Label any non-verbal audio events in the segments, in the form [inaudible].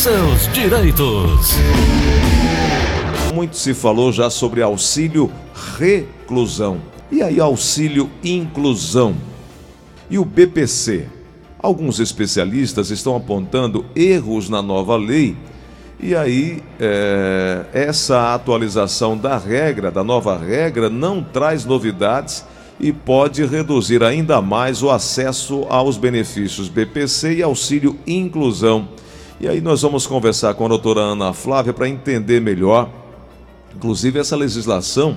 seus direitos. Muito se falou já sobre auxílio reclusão. E aí, auxílio inclusão? E o BPC? Alguns especialistas estão apontando erros na nova lei. E aí, é, essa atualização da regra, da nova regra, não traz novidades e pode reduzir ainda mais o acesso aos benefícios BPC e auxílio inclusão. E aí nós vamos conversar com a doutora Ana Flávia para entender melhor. Inclusive essa legislação,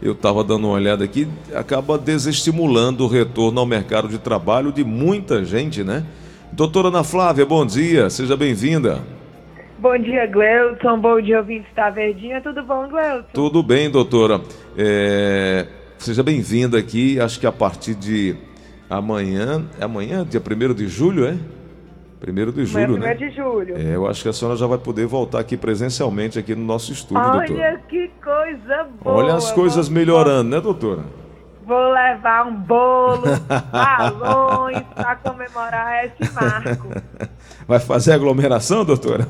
eu estava dando uma olhada aqui, acaba desestimulando o retorno ao mercado de trabalho de muita gente, né? Doutora Ana Flávia, bom dia, seja bem-vinda. Bom dia, Gleuton. Bom dia, ouvintes da Verdinha. Tudo bom, Gleuton? Tudo bem, doutora. É... Seja bem-vinda aqui. Acho que a partir de amanhã, é amanhã, dia 1 de julho, é? 1 de julho, né? 1 de julho. É, eu acho que a senhora já vai poder voltar aqui presencialmente aqui no nosso estúdio, Olha doutora. Olha que coisa boa. Olha as coisas vou... melhorando, né, doutora? Vou levar um bolo, balões para comemorar esse marco. [laughs] Vai fazer aglomeração, doutora?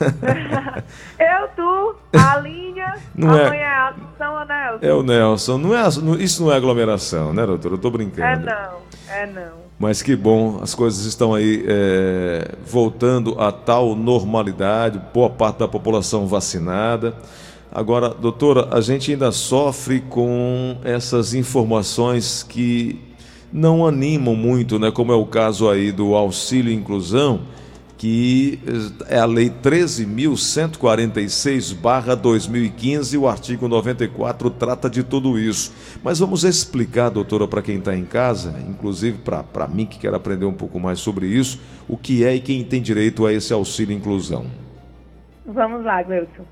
[laughs] eu, tu, a linha, não amanhã é, são o Nelson. É o Nelson. Não é, isso não é aglomeração, né, doutora? Eu tô brincando. É não, é não. Mas que bom, as coisas estão aí é, voltando a tal normalidade, boa parte da população vacinada. Agora, doutora, a gente ainda sofre com essas informações que não animam muito, né? Como é o caso aí do auxílio inclusão que é a Lei 13.146-2015, o artigo 94 trata de tudo isso. Mas vamos explicar, doutora, para quem está em casa, inclusive para mim que quero aprender um pouco mais sobre isso, o que é e quem tem direito a esse auxílio inclusão. Vamos lá, Gleuson.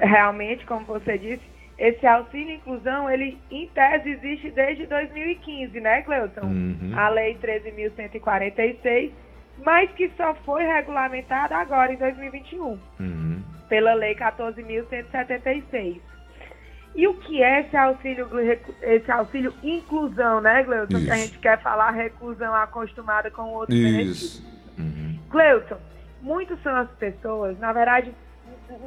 realmente, como você disse, esse auxílio inclusão, ele em tese existe desde 2015, né, Gleuson? Uhum. A Lei 13.146 mas que só foi regulamentado agora em 2021, uhum. pela Lei 14.176. E o que é esse auxílio, esse auxílio inclusão, né, Gleuton? Que a gente quer falar reclusão acostumada com outros Isso. Uhum. Gleuton, muitos são as pessoas, na verdade,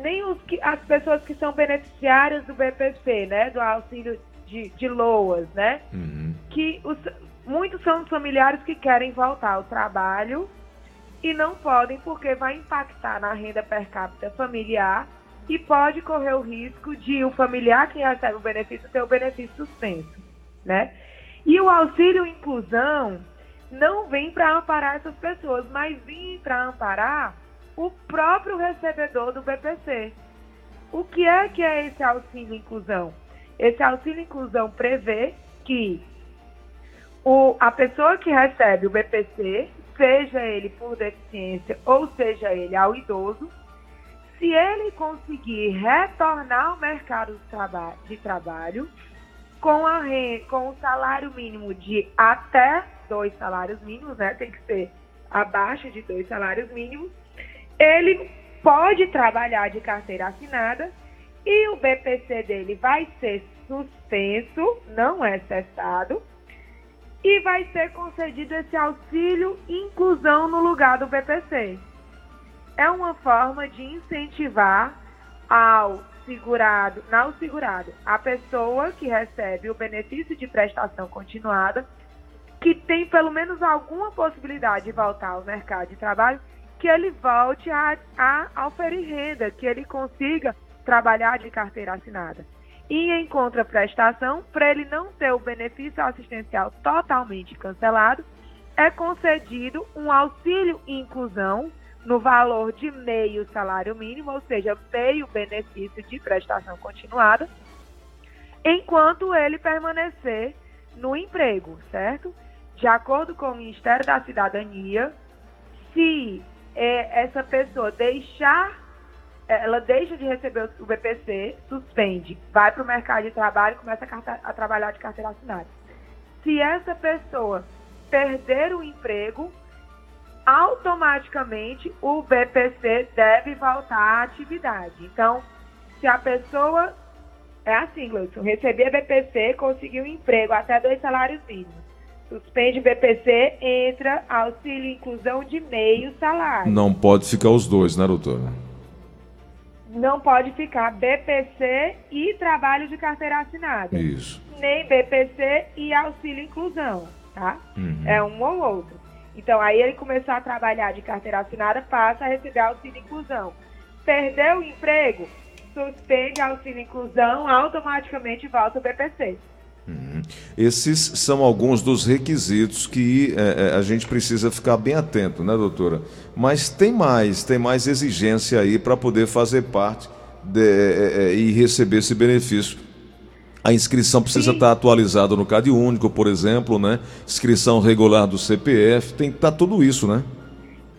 nem os que, as pessoas que são beneficiárias do BPC, né, do auxílio de, de LOAS, né, uhum. que os, muitos são os familiares que querem voltar ao trabalho e não podem porque vai impactar na renda per capita familiar e pode correr o risco de o familiar que recebe o benefício ter o benefício suspenso, né? E o auxílio inclusão não vem para amparar essas pessoas, mas vem para amparar o próprio recebedor do BPC. O que é que é esse auxílio inclusão? Esse auxílio inclusão prevê que o, a pessoa que recebe o BPC, seja ele por deficiência ou seja ele ao idoso, se ele conseguir retornar ao mercado de, traba de trabalho com, a com o salário mínimo de até dois salários mínimos, né? Tem que ser abaixo de dois salários mínimos, ele pode trabalhar de carteira assinada e o BPC dele vai ser suspenso, não é cessado, e vai ser concedido esse auxílio inclusão no lugar do BPC. É uma forma de incentivar ao segurado, não segurado, a pessoa que recebe o benefício de prestação continuada, que tem pelo menos alguma possibilidade de voltar ao mercado de trabalho, que ele volte a, a oferir renda, que ele consiga trabalhar de carteira assinada. E em contraprestação, para ele não ter o benefício assistencial totalmente cancelado, é concedido um auxílio inclusão no valor de meio salário mínimo, ou seja, meio benefício de prestação continuada, enquanto ele permanecer no emprego, certo? De acordo com o Ministério da Cidadania, se é, essa pessoa deixar ela deixa de receber o BPC, suspende, vai para o mercado de trabalho e começa a, a, trabalhar de carteira assinada. Se essa pessoa perder o emprego, automaticamente o BPC deve voltar à atividade. Então, se a pessoa é assim, Gleison, receber BPC, conseguiu um emprego até dois salários mínimos, Suspende BPC, entra auxílio inclusão de meio salário. Não pode ficar os dois, né, doutora? Não pode ficar BPC e trabalho de carteira assinada. Isso. Nem BPC e auxílio inclusão, tá? Uhum. É um ou outro. Então, aí ele começou a trabalhar de carteira assinada, passa a receber auxílio inclusão. Perdeu o emprego, suspende auxílio inclusão, automaticamente volta o BPC. Esses são alguns dos requisitos que é, a gente precisa ficar bem atento, né, doutora? Mas tem mais, tem mais exigência aí para poder fazer parte de, é, e receber esse benefício. A inscrição precisa Sim. estar atualizada no Cade Único, por exemplo, né? Inscrição regular do CPF, tem que estar tudo isso, né?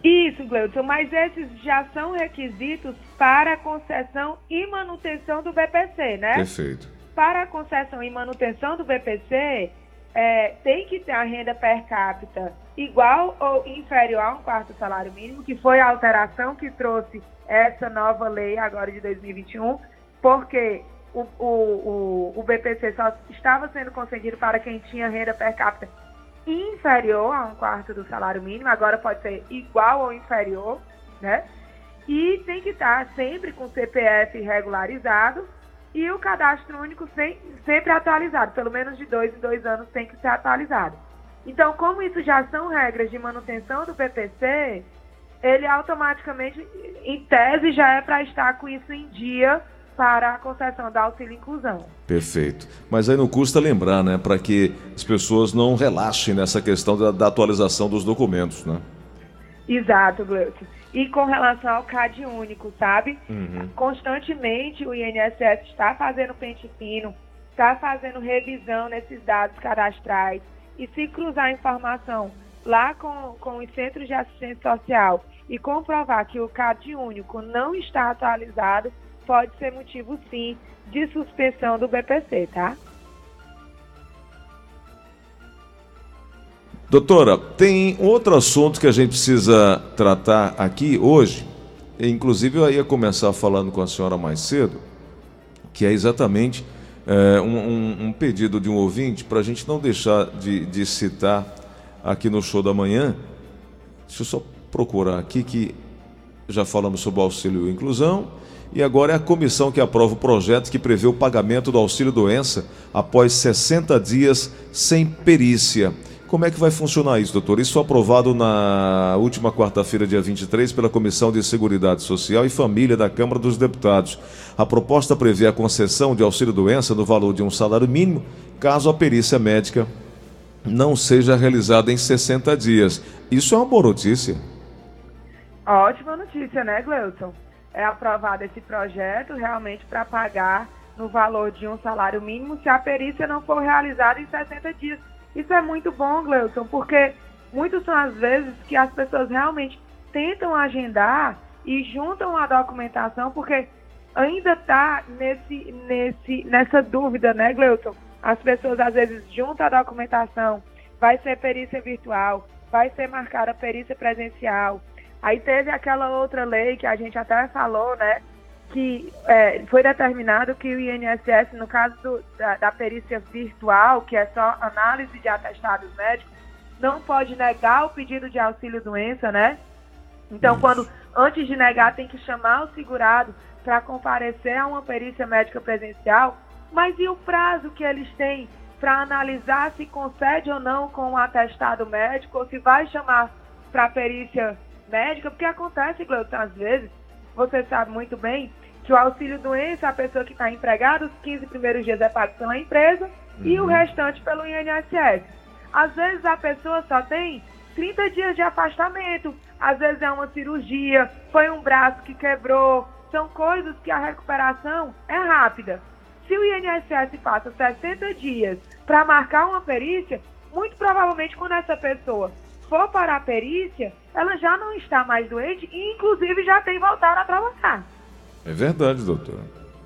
Isso, Gleudson, mas esses já são requisitos para concessão e manutenção do BPC, né? Perfeito. Para a concessão e manutenção do BPC, é, tem que ter a renda per capita igual ou inferior a um quarto salário mínimo, que foi a alteração que trouxe essa nova lei agora de 2021, porque o, o, o, o BPC só estava sendo concedido para quem tinha renda per capita inferior a um quarto do salário mínimo, agora pode ser igual ou inferior, né? E tem que estar sempre com CPF regularizado e o cadastro único sem, sempre atualizado, pelo menos de dois em dois anos tem que ser atualizado. Então, como isso já são regras de manutenção do PPC, ele automaticamente, em tese, já é para estar com isso em dia para a concessão da auxílio inclusão. Perfeito. Mas aí não custa lembrar, né, para que as pessoas não relaxem nessa questão da, da atualização dos documentos, né? Exato, Gleuton. E com relação ao CAD único, sabe? Uhum. Constantemente o INSS está fazendo pente fino, está fazendo revisão nesses dados cadastrais. E se cruzar informação lá com, com os centros de assistência social e comprovar que o CAD único não está atualizado, pode ser motivo, sim, de suspensão do BPC, tá? Doutora, tem outro assunto que a gente precisa tratar aqui hoje. Inclusive, eu ia começar falando com a senhora mais cedo, que é exatamente é, um, um, um, pedido de um ouvinte para a gente não deixar de, de citar aqui no show da manhã. Deixa eu só procurar aqui que já falamos sobre o auxílio e inclusão e agora é a comissão que aprova o projeto que prevê o pagamento do auxílio doença após 60 dias sem perícia. Como é que vai funcionar isso, doutor? Isso aprovado na última quarta-feira, dia 23, pela Comissão de Seguridade Social e Família da Câmara dos Deputados. A proposta prevê a concessão de auxílio-doença no valor de um salário mínimo, caso a perícia médica não seja realizada em 60 dias. Isso é uma boa notícia. Ótima notícia, né, Gleuton? é aprovado esse projeto realmente para pagar no valor de um salário mínimo se a perícia não for realizada em 60 dias. Isso é muito bom, Gleuton, porque muitas são as vezes que as pessoas realmente tentam agendar e juntam a documentação, porque ainda está nesse, nesse, nessa dúvida, né, Gleuton? As pessoas às vezes juntam a documentação, vai ser perícia virtual, vai ser marcada perícia presencial, Aí teve aquela outra lei que a gente até falou, né? Que é, foi determinado que o INSS, no caso do, da, da perícia virtual, que é só análise de atestados médicos, não pode negar o pedido de auxílio-doença, né? Então, quando antes de negar, tem que chamar o segurado para comparecer a uma perícia médica presencial. Mas e o prazo que eles têm para analisar se concede ou não com o atestado médico, ou se vai chamar para perícia médica, porque acontece, Gleuton, às vezes, você sabe muito bem, que o auxílio doença, a pessoa que está empregada, os 15 primeiros dias é pago pela empresa uhum. e o uhum. restante pelo INSS. Às vezes a pessoa só tem 30 dias de afastamento, às vezes é uma cirurgia, foi um braço que quebrou, são coisas que a recuperação é rápida. Se o INSS passa 60 dias para marcar uma perícia, muito provavelmente quando essa pessoa for para a perícia, ela já não está mais doente e, inclusive, já tem voltado a trabalhar. É verdade, doutor.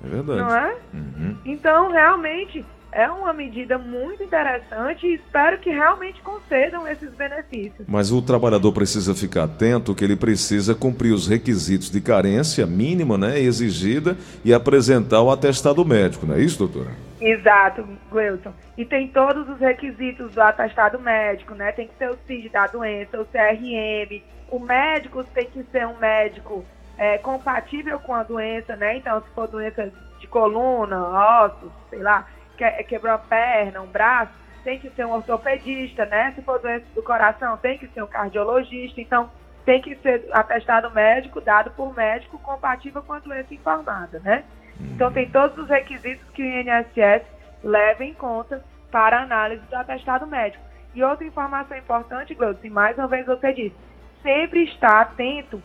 É verdade. Não é? Uhum. Então, realmente, é uma medida muito interessante e espero que realmente concedam esses benefícios. Mas o trabalhador precisa ficar atento que ele precisa cumprir os requisitos de carência mínima né, exigida e apresentar o atestado médico, não é isso, doutora? Exato, Gleuton. E tem todos os requisitos do atestado médico, né? Tem que ser o CID da doença, o CRM. O médico tem que ser um médico é, compatível com a doença, né? Então, se for doença de coluna, ossos, sei lá, que, quebrou a perna, um braço, tem que ser um ortopedista, né? Se for doença do coração, tem que ser um cardiologista. Então, tem que ser atestado médico, dado por médico, compatível com a doença informada, né? Então, tem todos os requisitos que o INSS leva em conta para análise do atestado médico. E outra informação importante, Gleuton, mais uma vez você disse, sempre estar atento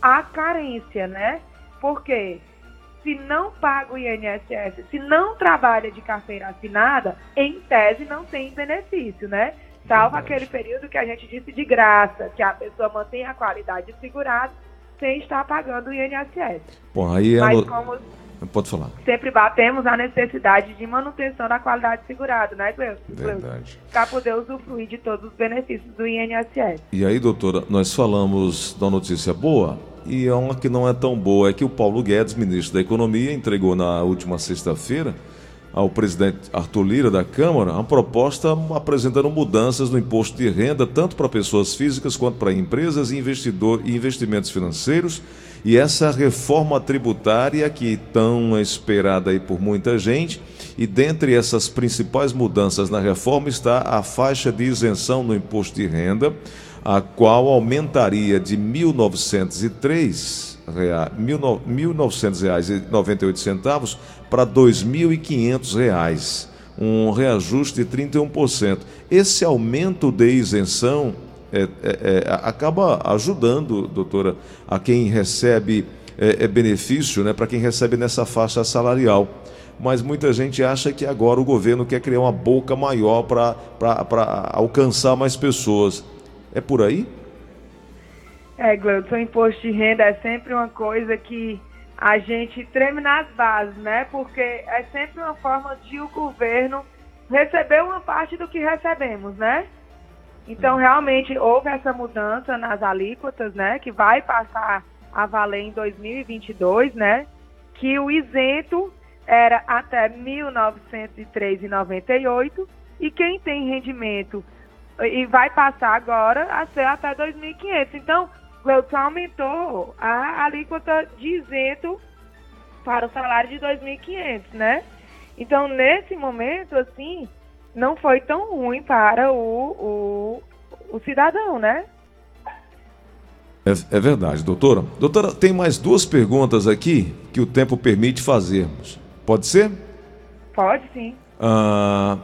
à carência, né? Porque se não paga o INSS, se não trabalha de carteira assinada, em tese não tem benefício, né? Salvo aquele período que a gente disse de graça, que a pessoa mantém a qualidade segurada sem estar pagando o INSS. Bom, aí ela... Mas como Pode falar. Sempre batemos a necessidade de manutenção da qualidade segurada, né, Cleuson? Verdade. Para poder usufruir de todos os benefícios do INSS. E aí, doutora, nós falamos da notícia boa e é uma que não é tão boa. É que o Paulo Guedes, ministro da Economia, entregou na última sexta-feira ao presidente Arthur Lira da Câmara uma proposta apresentando mudanças no imposto de renda, tanto para pessoas físicas quanto para empresas e, investidor, e investimentos financeiros e essa reforma tributária que tão esperada aí por muita gente, e dentre essas principais mudanças na reforma está a faixa de isenção no imposto de renda, a qual aumentaria de 1.903 reais, 1.900,98 para R$ 2.500, um reajuste de 31%. Esse aumento de isenção é, é, é, acaba ajudando, doutora, a quem recebe é, é benefício, né, para quem recebe nessa faixa salarial. Mas muita gente acha que agora o governo quer criar uma boca maior para alcançar mais pessoas. É por aí? É, Gleudson, o imposto de renda é sempre uma coisa que a gente treme nas bases, né? Porque é sempre uma forma de o governo receber uma parte do que recebemos, né? Então, realmente, houve essa mudança nas alíquotas, né, que vai passar a valer em 2022, né, que o isento era até 1903,98 e quem tem rendimento e vai passar agora a ser até 2.500. Então, o aumentou a alíquota de isento para o salário de 2.500, né? Então, nesse momento, assim, não foi tão ruim para o, o, o cidadão, né? É, é, verdade, doutora. Doutora, tem mais duas perguntas aqui que o tempo permite fazermos. Pode ser? Pode sim. Ah,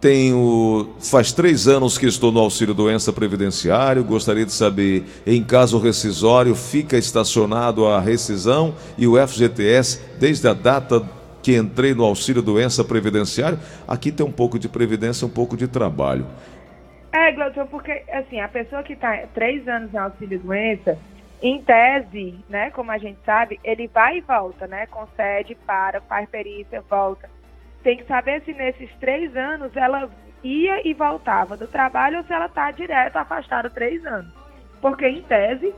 tenho. Faz três anos que estou no auxílio doença previdenciário. Gostaria de saber, em caso rescisório, fica estacionado a rescisão e o FGTS desde a data que entrei no auxílio doença previdenciário, aqui tem um pouco de previdência, um pouco de trabalho. É, Glaucio, porque assim, a pessoa que está três anos no auxílio doença, em tese, né, como a gente sabe, ele vai e volta, né? Concede, para, faz perícia, volta. Tem que saber se nesses três anos ela ia e voltava do trabalho ou se ela está direto afastada três anos. Porque, em tese,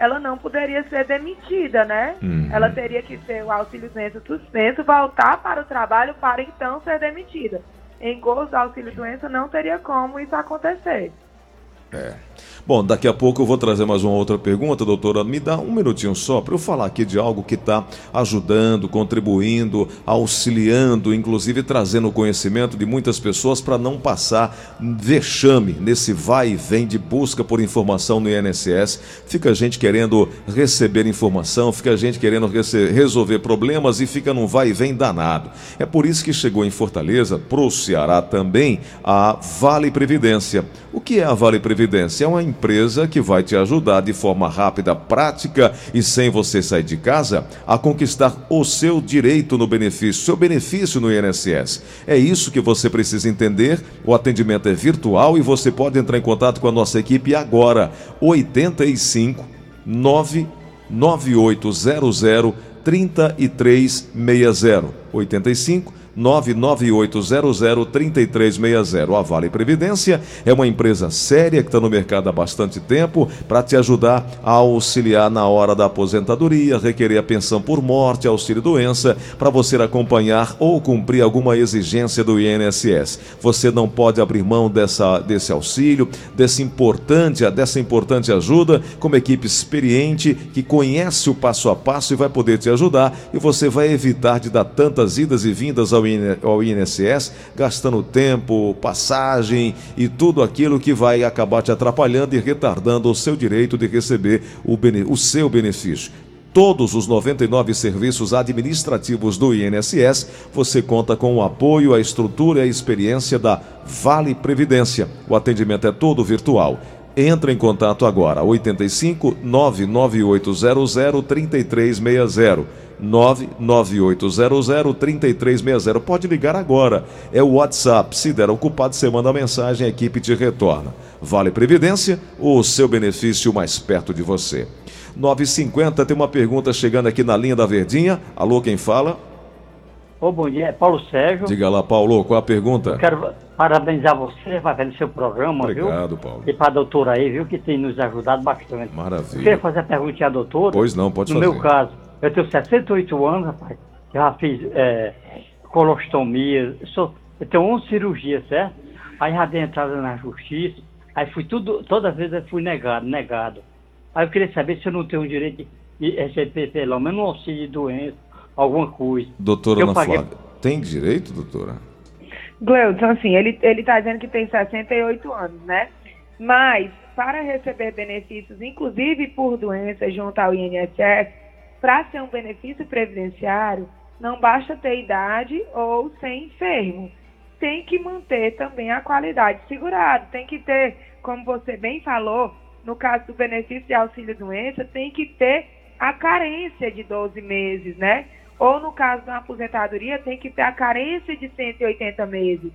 ela não poderia ser demitida, né? Uhum. Ela teria que ser o auxílio doença suspenso, voltar para o trabalho para então ser demitida. Em gozo do auxílio doença não teria como isso acontecer. É. Bom, daqui a pouco eu vou trazer mais uma outra pergunta, doutora. Me dá um minutinho só para eu falar aqui de algo que está ajudando, contribuindo, auxiliando, inclusive trazendo conhecimento de muitas pessoas para não passar vexame nesse vai e vem de busca por informação no INSS. Fica a gente querendo receber informação, fica a gente querendo resolver problemas e fica num vai e vem danado. É por isso que chegou em Fortaleza, pro Ceará também, a Vale Previdência. O que é a Vale Previdência? É uma empresa que vai te ajudar de forma rápida, prática e sem você sair de casa a conquistar o seu direito no benefício, seu benefício no INSS. É isso que você precisa entender. O atendimento é virtual e você pode entrar em contato com a nossa equipe agora. 85 99800 3360 85 998003360. A Vale Previdência é uma empresa séria que está no mercado há bastante tempo para te ajudar a auxiliar na hora da aposentadoria, requerer a pensão por morte, auxílio doença, para você acompanhar ou cumprir alguma exigência do INSS. Você não pode abrir mão dessa, desse auxílio, desse importante, dessa importante ajuda, como equipe experiente que conhece o passo a passo e vai poder te ajudar e você vai evitar de dar tantas idas e vindas ao, ao INSS, gastando tempo, passagem e tudo aquilo que vai acabar te atrapalhando e retardando o seu direito de receber o, o seu benefício todos os 99 serviços administrativos do INSS, você conta com o apoio, a estrutura e a experiência da Vale Previdência. O atendimento é todo virtual. Entre em contato agora, 85 99800 3360. 99800 3360. Pode ligar agora. É o WhatsApp. Se der ocupado, você manda a mensagem, a equipe te retorna. Vale Previdência, o seu benefício mais perto de você. 950 tem uma pergunta chegando aqui na linha da Verdinha. Alô, quem fala? Ô, bom dia, é Paulo Sérgio. Diga lá, Paulo, qual a pergunta? Eu quero parabenizar você pelo seu programa, Obrigado, viu? Obrigado, Paulo. E para a doutora aí, viu, que tem nos ajudado bastante. Maravilha. Eu queria fazer a pergunta à doutora. Pois não, pode no fazer. No meu caso, eu tenho 68 anos, rapaz. Já fiz é, colostomia, sou, eu tenho 11 cirurgias, certo? Aí já dei entrada na justiça, aí fui tudo, toda vez eu fui negado, negado. Aí eu queria saber se eu não tenho o direito de receber pelo menos um auxílio de doença, alguma coisa. Doutora Ana paguei... Flávia, tem direito, doutora? Gleudson, assim, ele, ele tá dizendo que tem 68 anos, né? Mas, para receber benefícios, inclusive por doença junto ao INSS, para ser um benefício previdenciário, não basta ter idade ou ser enfermo. Tem que manter também a qualidade segurada. Tem que ter, como você bem falou, no caso do benefício de auxílio doença, tem que ter a carência de 12 meses, né? Ou no caso da aposentadoria, tem que ter a carência de 180 meses.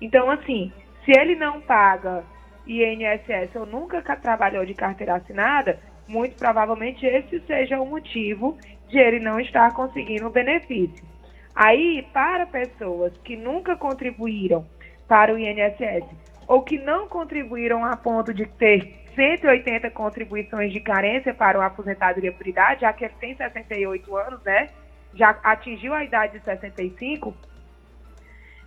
Então, assim, se ele não paga INSS ou nunca trabalhou de carteira assinada, muito provavelmente esse seja o motivo de ele não estar conseguindo o benefício. Aí, para pessoas que nunca contribuíram para o INSS ou que não contribuíram a ponto de ter 180 contribuições de carência para uma aposentadoria por idade, já que ele tem 68 anos, né? Já atingiu a idade de 65,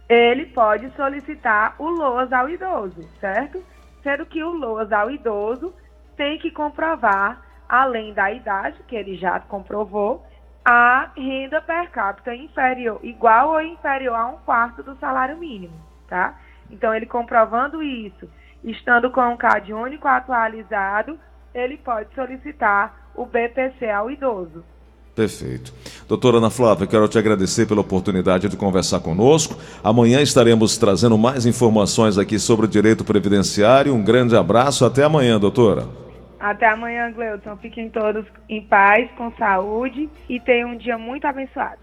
ele pode solicitar o LOAS ao idoso, certo? Sendo que o LOAS ao idoso tem que comprovar, além da idade, que ele já comprovou, a renda per capita inferior, igual ou inferior a um quarto do salário mínimo, tá? Então, ele comprovando isso, estando com um CAD único atualizado, ele pode solicitar o BPC ao idoso. Perfeito. Doutora Ana Flávia, quero te agradecer pela oportunidade de conversar conosco. Amanhã estaremos trazendo mais informações aqui sobre o direito previdenciário. Um grande abraço. Até amanhã, doutora. Até amanhã, Gleudson. Fiquem todos em paz, com saúde e tenham um dia muito abençoado.